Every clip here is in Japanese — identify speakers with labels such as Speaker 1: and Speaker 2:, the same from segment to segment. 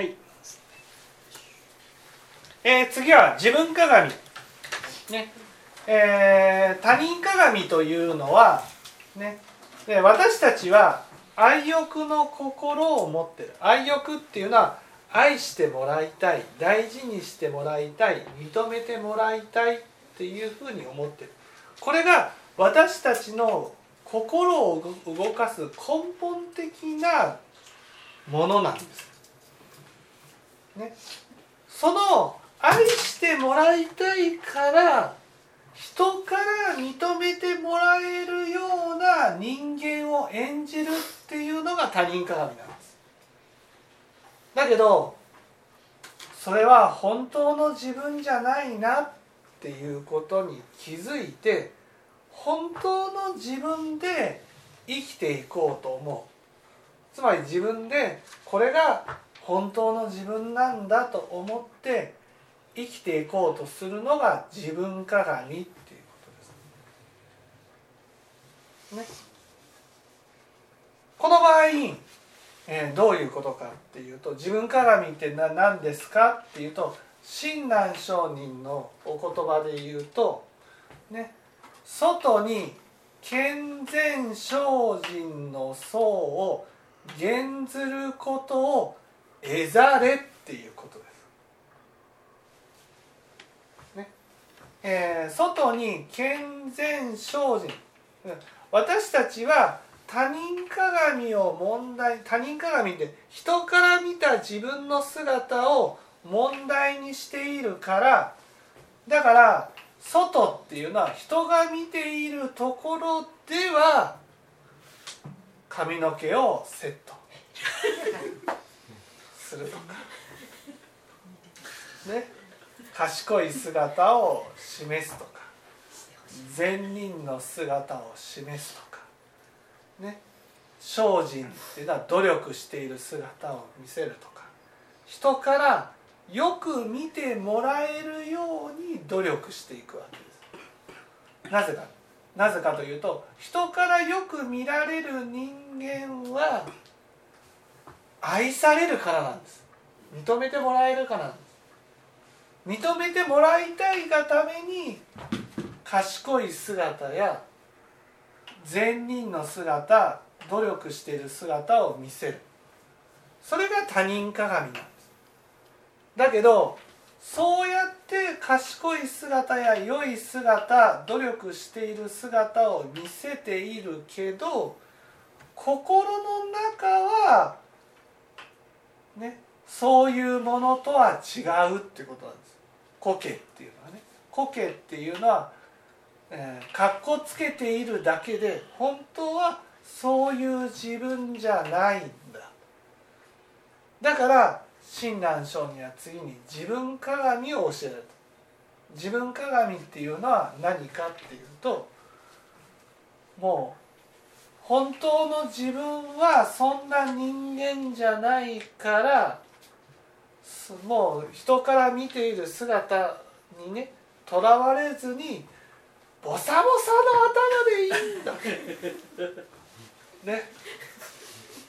Speaker 1: はい。えー、次は自分鏡。ね。えー、他人鏡というのはね。で私たちは愛欲の心を持ってる。愛欲っていうのは愛してもらいたい大事にしてもらいたい認めてもらいたいっていうふうに思ってる。これが私たちの心を動かす根本的なものなんです。ね、その愛してもらいたいから人から認めてもらえるような人間を演じるっていうのが他人鏡なんです。だけどそれは本当の自分じゃないなっていうことに気づいて本当の自分で生きていこうと思う。つまり自分でこれが本当の自分なんだと思って生きていこうとするのが自分鏡っていうことです。ね、この場合、えー、どういうことかっていうと自分鏡って何ですかっていうと親鸞上人のお言葉で言うとね外に健全精進の層を減ずることを得ざれっていうことです。ね。えー、外に健全精進。私たちは他人鏡を問題他人鏡って人から見た自分の姿を問題にしているからだから外っていうのは人が見ているところでは髪の毛をセット。するとか。ね。賢い姿を示すとか。善人の姿を示すとか。ね。精進っていうのは努力している姿を見せるとか。人からよく見てもらえるように努力していくわけです。なぜか。なぜかというと人からよく見られる人間は愛されるからなんです。認めてもらえるからなんです。認めてもらいたいがために賢い姿や善人の姿努力している姿を見せる。それが他人鏡なんです。だけどそうやって賢い姿や良い姿努力している姿を見せているけど心の中はねそういうものとは違うっていうことなんです。苔っていうのはね。苔っていうのは、え、かっこつけているだけで本当はそういう自分じゃないんだ。だから親鸞聖には次に自分鏡を教えられた自分鏡っていうのは何かっていうともう本当の自分はそんな人間じゃないからもう人から見ている姿にねとらわれずにボサボサの頭でいいんだ。ね。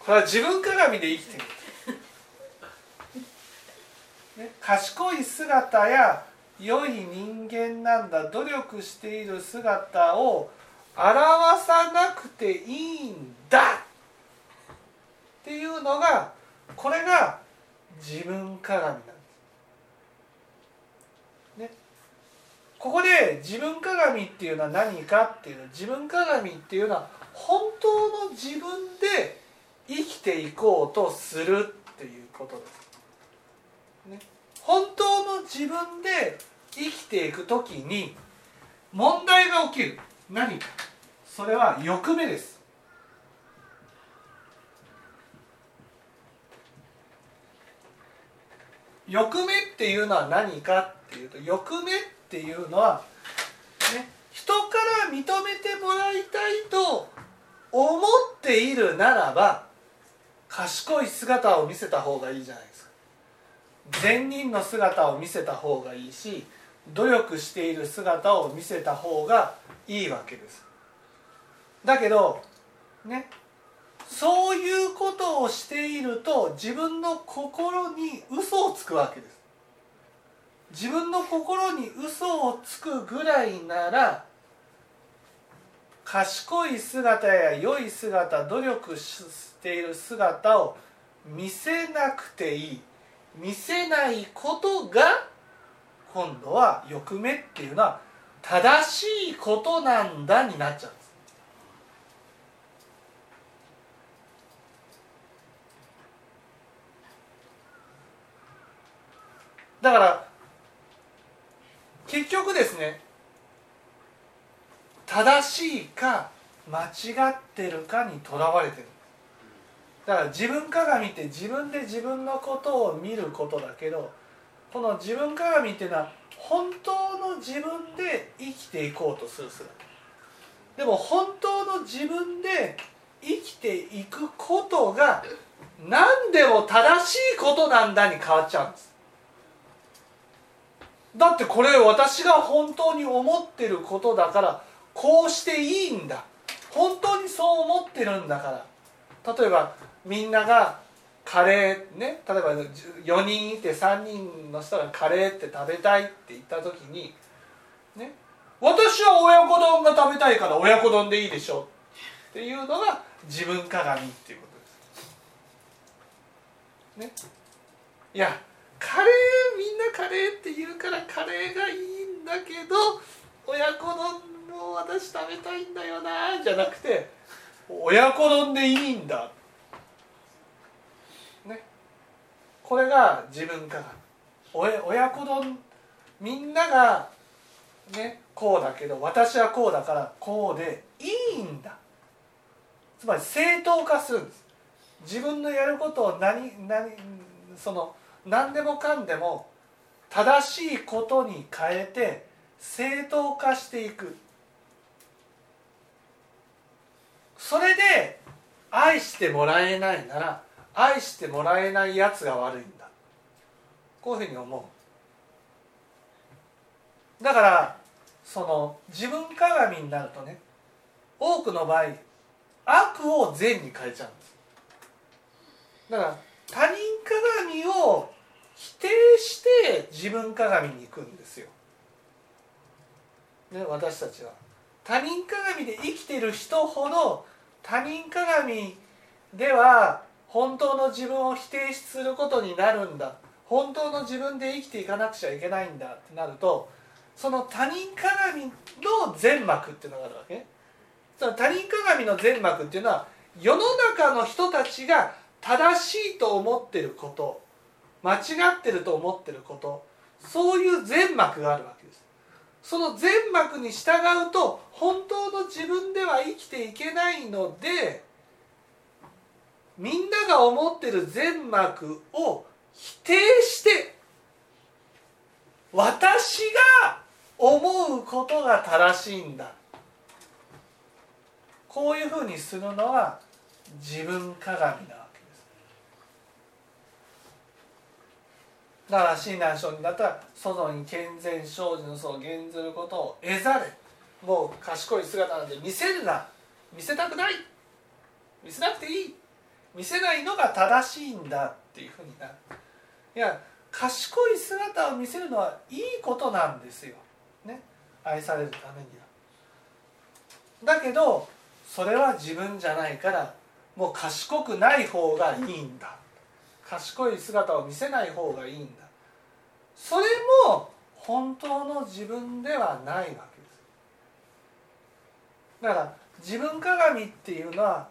Speaker 1: これは自分鏡で生きてる。ね、賢い姿や良い人間なんだ。努力している姿を表さなくていいんだ。っていうのがこれが自分鏡なんです。ね、ここで自分鏡っていうのは何かっていうの自分鏡っていうのは本当の自分で生きていこうとするっていうことです。ね、本当の自分で生きていく時に問題が起きる。何か。それは欲目です。欲目っていうのは何かっていうと欲目っていうのは、ね、人から認めてもらいたいと思っているならば賢い姿を見せた方がいいじゃないですか。善人の姿を見せた方がいいし努力している姿を見せた方がいいわけです。だけどね。そういうことをしていると自分の心に嘘をつくわけです。自分の心に嘘をつくぐらいなら賢い姿や良い姿努力している姿を見せなくていい。見せないことが今度は欲目っていうのは正しいことなんだになっちゃうんですだから結局ですね正しいか間違ってるかにとらわれてる。だから自分鏡って自分で自分のことを見ることだけどこの自分鏡っていうのは本当の自分で生きていこうとする姿でも本当の自分で生きていくことが何でも正しいことなんだに変わっちゃうんです。だってこれ私が本当に思ってることだからこうしていいんだ。本当にそう思ってるんだから。例えばみんながカレーね例えば4人いて3人の人がカレーって食べたいって言った時にね私は親子丼が食べたいから親子丼でいいでしょっていうのが自分鏡っていうことです。ね、いやカレーみんなカレーって言うからカレーがいいんだけど親子丼を私食べたいんだよなじゃなくて親子丼でいいんだ。ね。これが自分鏡親子丼みんながねこうだけど私はこうだからこうでいいんだ。つまり正当化するんです。自分のやることを何何その何でもかんでも正しいことに変えて正当化していく。それで愛してもらえないなら愛してもらえないやつが悪いんだ。こういうふうに思う。だからその自分鏡になるとね多くの場合悪を善に変えちゃうんです。だから他人鏡を否定して自分鏡に行くんですよ。ね、私たちは他人鏡で生きてる人ほど他人鏡では本当の自分を否定することになるんだ。本当の自分で生きていかなくちゃいけないんだってなるとその他人鏡の全幕っていうのがあるわけ。その他人鏡の全幕っていうのは世の中の人たちが正しいと思ってること。間違ってると思ってることそういう全幕があるわけです。その全幕に従うと本当の自分では生きていけないのでみんなが思ってる全幕を否定して私が思うことが正しいんだ。こういうふうにするのは自分鏡なだから親鸞聖人だったら外に健全精進の層を減ずることを得ざれもう賢い姿なんで見せるな。見せたくない。見せなくていい。見せないのが正しいんだっていうふうになる。いや賢い姿を見せるのはいいことなんですよ、ね、愛されるためには。だけどそれは自分じゃないからもう賢くない方がいいんだ。賢い姿を見せない方がいいんだ。それも本当の自分ではないわけです。だから自分鏡っていうのは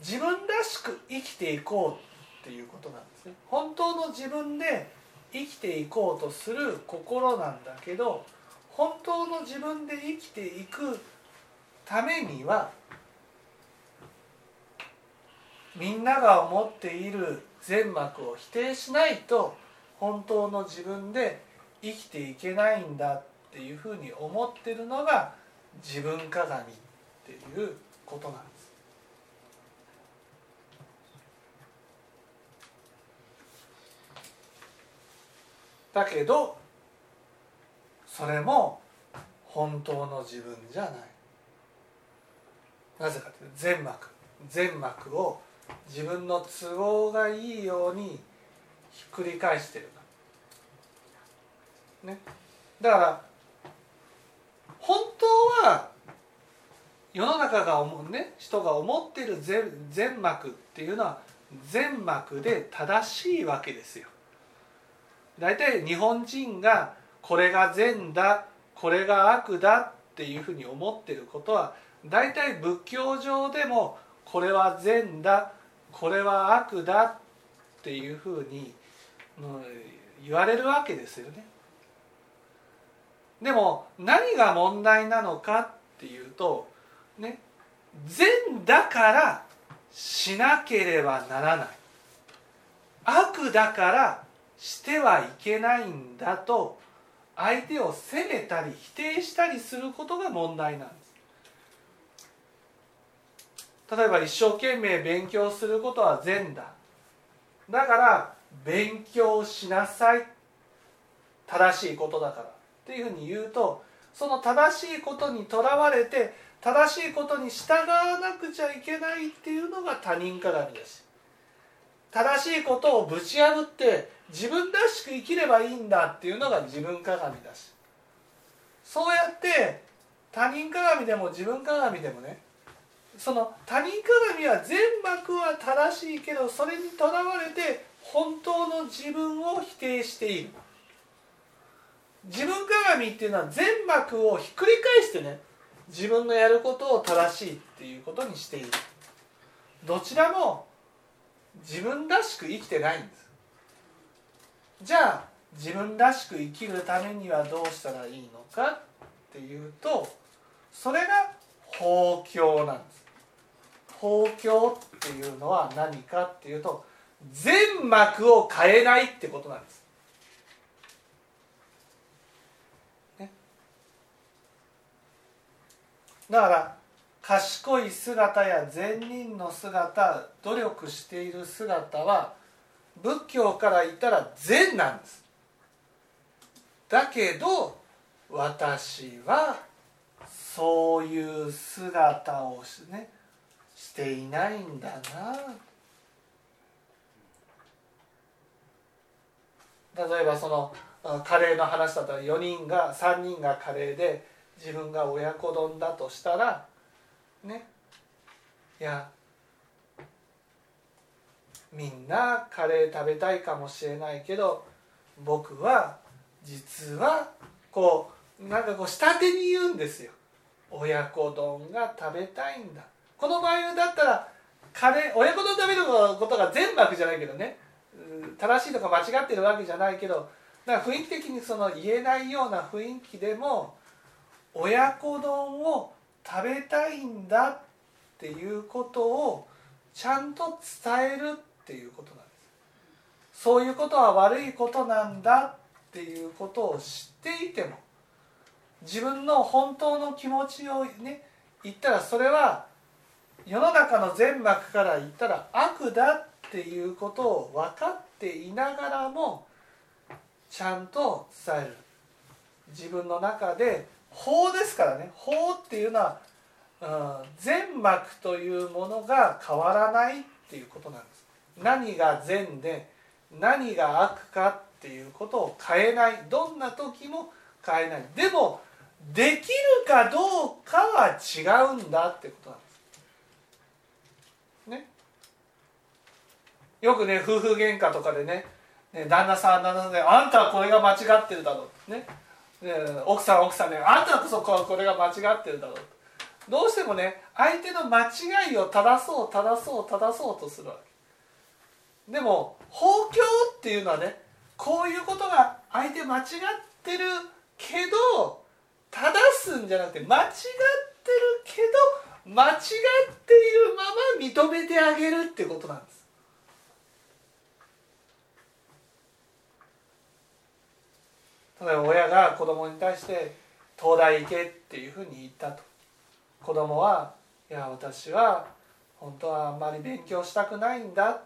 Speaker 1: 自分らしく生きていこうっていうことなんですね。本当の自分で生きていこうとする心なんだけど本当の自分で生きていくためにはみんなが思っている全幕を否定しないと本当の自分で生きていけないんだっていうふうに思ってるのが自分鏡っていうことなんです。だけどそれも本当の自分じゃない。なぜかというと全幕全幕を自分の都合がいいようにひっくり返してるね、だから本当は世の中が思うね人が思ってる全全膜っていうのは全膜で正しいわけですよ。大体日本人がこれが善だこれが悪だっていうふうに思ってることは大体仏教上でもこれは善だこれは悪だっていうふうに言われるわけですよね。でも何が問題なのかっていうとね善だからしなければならない。悪だからしてはいけないんだと相手を責めたり否定したりすることが問題なんです。例えば一生懸命勉強することは善だ。だから勉強しなさい。正しいことだから。っていうふうに言うとその正しいことにとらわれて正しいことに従わなくちゃいけないっていうのが他人鏡です。正しいことをぶち破って自分らしく生きればいいんだっていうのが自分鏡だし。そうやって他人鏡でも自分鏡でもねその他人鏡は全幕は正しいけどそれにとらわれて本当の自分を否定している。自分鏡っていうのは全幕をひっくり返してね自分のやることを正しいっていうことにしている。どちらも自分らしく生きてないんです。じゃあ自分らしく生きるためにはどうしたらいいのかっていうとそれが法教なんです。法教っていうのは何かっていうと全幕を変えないってことなんです。だから賢い姿や善人の姿努力している姿は仏教から言ったら善なんです。だけど私はそういう姿をねしていないんだな。例えばそのカレーの話だったら4人が3人がカレーで自分が親子丼だとしたらね。いやみんなカレー食べたいかもしれないけど僕は実はこうなんかこう下手に言うんですよ。親子丼が食べたいんだ。この場合だったらカレー親子丼食べることが全幕じゃないけどね。正しいとか間違ってるわけじゃないけどだか雰囲気的にその言えないような雰囲気でも親子丼を食べたいんだっていうことをちゃんと伝えるっていうことなんです。そういうことは悪いことなんだっていうことを知っていても自分の本当の気持ちをね言ったらそれは世の中の全幕から言ったら悪だってっていうことを分かっていながらもちゃんと伝える。自分の中で法ですからね。法っていうのは、うん、善幕というものが変わらないっていうことなんです。何が善で何が悪かっていうことを変えない。どんな時も変えない。でもできるかどうかは違うんだってことなんです。よくね夫婦喧嘩とかでねね旦那さん旦那さんで「あんたはこれが間違ってるだろ」う。ね。奥さん奥さんねあんたこそこれが間違ってるだろう。どうしてもね相手の間違いを正そう正そう正そうとするわけ。でも法教っていうのはねこういうことが相手間違ってるけど正すんじゃなくて間違ってるけど間違っているまま認めてあげるってことなんです。例えば親が子供に対して「東大行け」っていうふうに言ったと。子供はいや私は本当はあんまり勉強したくないんだっ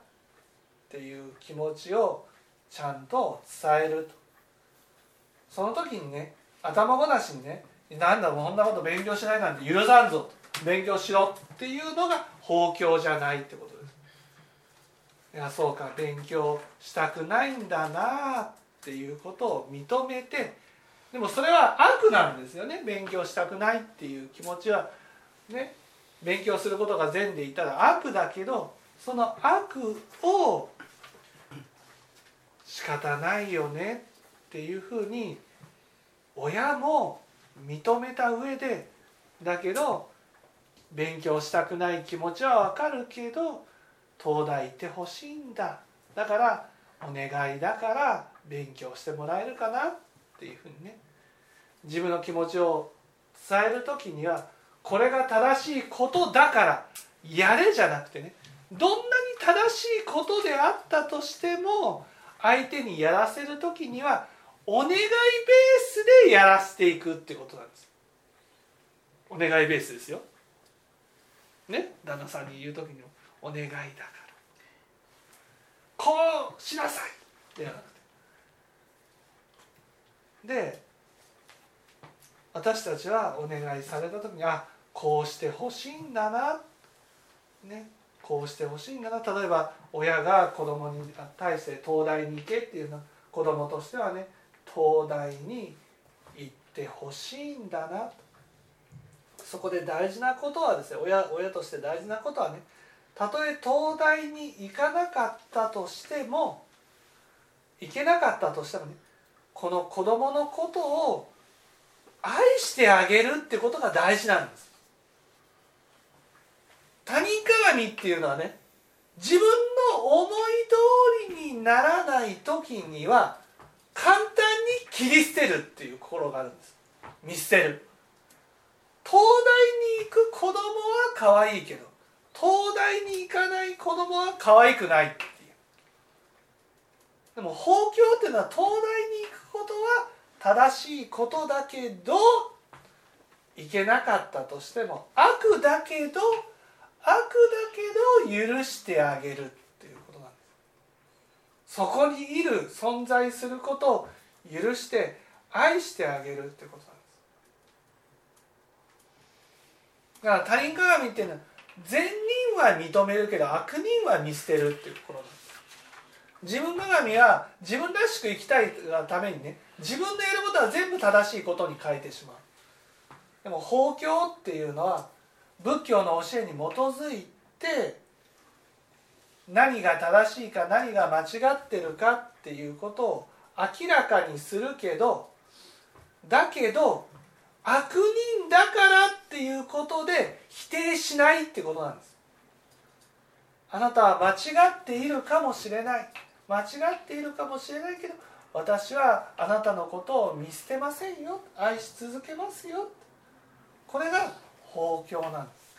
Speaker 1: ていう気持ちをちゃんと伝えると。その時にね頭ごなしにね「なんだこんなこと勉強しないなんて許さんぞ」勉強しろっていうのが法教じゃないってことです。いやそうか勉強したくないんだなあっていうことを認めてでもそれは悪なんですよね。勉強したくないっていう気持ちはね。勉強することが善でいたら悪だけどその悪を仕方ないよねっていうふうに親も認めた上でだけど勉強したくない気持ちはわかるけど東大行ってほしいんだ。だからお願いだから勉強してもらえるかなっていうふうにね。自分の気持ちを伝える時にはこれが正しいことだからやれじゃなくてね。どんなに正しいことであったとしても相手にやらせる時にはお願いベースでやらせていくってことなんです。お願いベースですよ。ね？旦那さんに言う時にもお願いだから。こうしなさいではなくで私たちはお願いされた時にあこうしてほしいんだなねこうしてほしいんだな。例えば親が子供に対して東大に行けっていうのは子供としてはね東大に行ってほしいんだな。そこで大事なことはですね親親として大事なことはねたとえ東大に行かなかったとしても行けなかったとしてもねこの子供のことを愛してあげるってことが大事なんです。他人鏡っていうのはね自分の思い通りにならない時には簡単に切り捨てるっていう心があるんです。見捨てる。東大に行く子供は可愛いけど東大に行かない子供は可愛くないっていう。でも法教っていうのは東大に行くことは正しいことだけどいけなかったとしても悪だけど悪だけど許してあげるっていうことなんです。そこにいる存在することを許して愛してあげるってことなんです。だから他人鏡っていうのは善人は認めるけど悪人は見捨てるっていうことなんです。自分鏡は自分らしく生きたいがためにね自分のやることは全部正しいことに変えてしまう。でも法教っていうのは仏教の教えに基づいて何が正しいか何が間違ってるかっていうことを明らかにするけどだけど悪人だからっていうことで否定しないってことなんです。あなたは間違っているかもしれない。間違っているかもしれないけど私はあなたのことを見捨てませんよ。愛し続けますよ。これが法教なんです。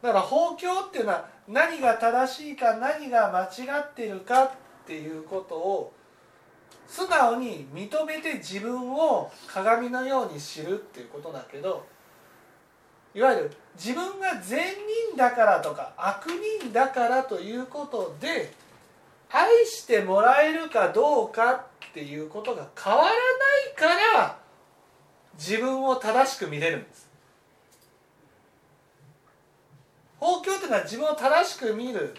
Speaker 1: だから法教っていうのは何が正しいか何が間違っているかっていうことを素直に認めて自分を鏡のように知るっていうことだけどいわゆる自分が善人だからとか悪人だからということで愛してもらえるかどうかっていうことが変わらないから自分を正しく見れるんです法教というのは自分を正しく見る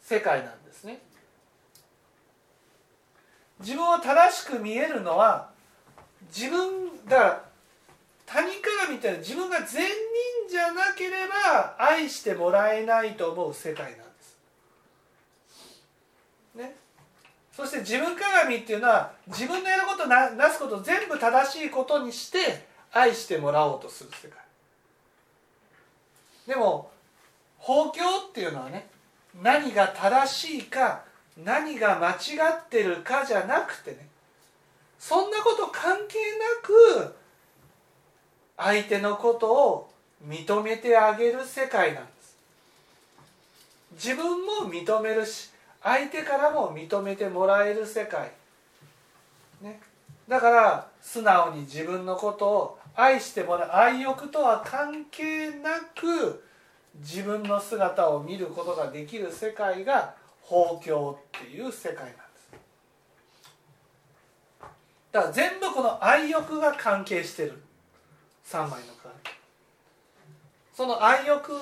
Speaker 1: 世界なんですね自分を正しく見えるのは自分だから他人鏡みたいな自分が善人じゃなければ愛してもらえないと思う世界なんですね、そして自分鏡っていうのは自分のやることななすこと全部正しいことにして愛してもらおうとする世界。でも法教っていうのはね何が正しいか何が間違ってるかじゃなくてねそんなこと関係なく相手のことを認めてあげる世界なんです。自分も認めるし相手からも認めてもらえる世界、ね、だから素直に自分のことを愛してもらう愛欲とは関係なく自分の姿を見ることができる世界が法教っていう世界なんです。だから全部この愛欲が関係してる。3枚のカードその愛欲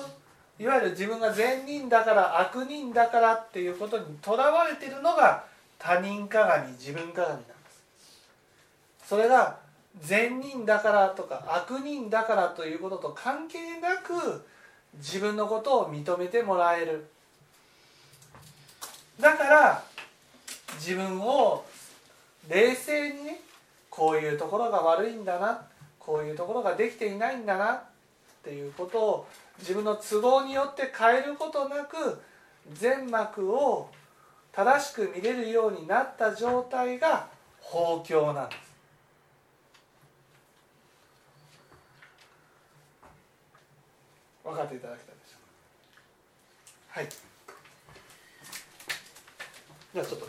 Speaker 1: いわゆる自分が善人だから悪人だからっていうことにとらわれているのが他人鏡自分鏡なんです。それが善人だからとか悪人だからということと関係なく自分のことを認めてもらえる。だから自分を冷静にねこういうところが悪いんだなこういうところができていないんだなっていうことを自分の都合によって変えることなく全幕を正しく見れるようになった状態が法教なんです。分かっていただけたでしょうか？はい。ではちょっと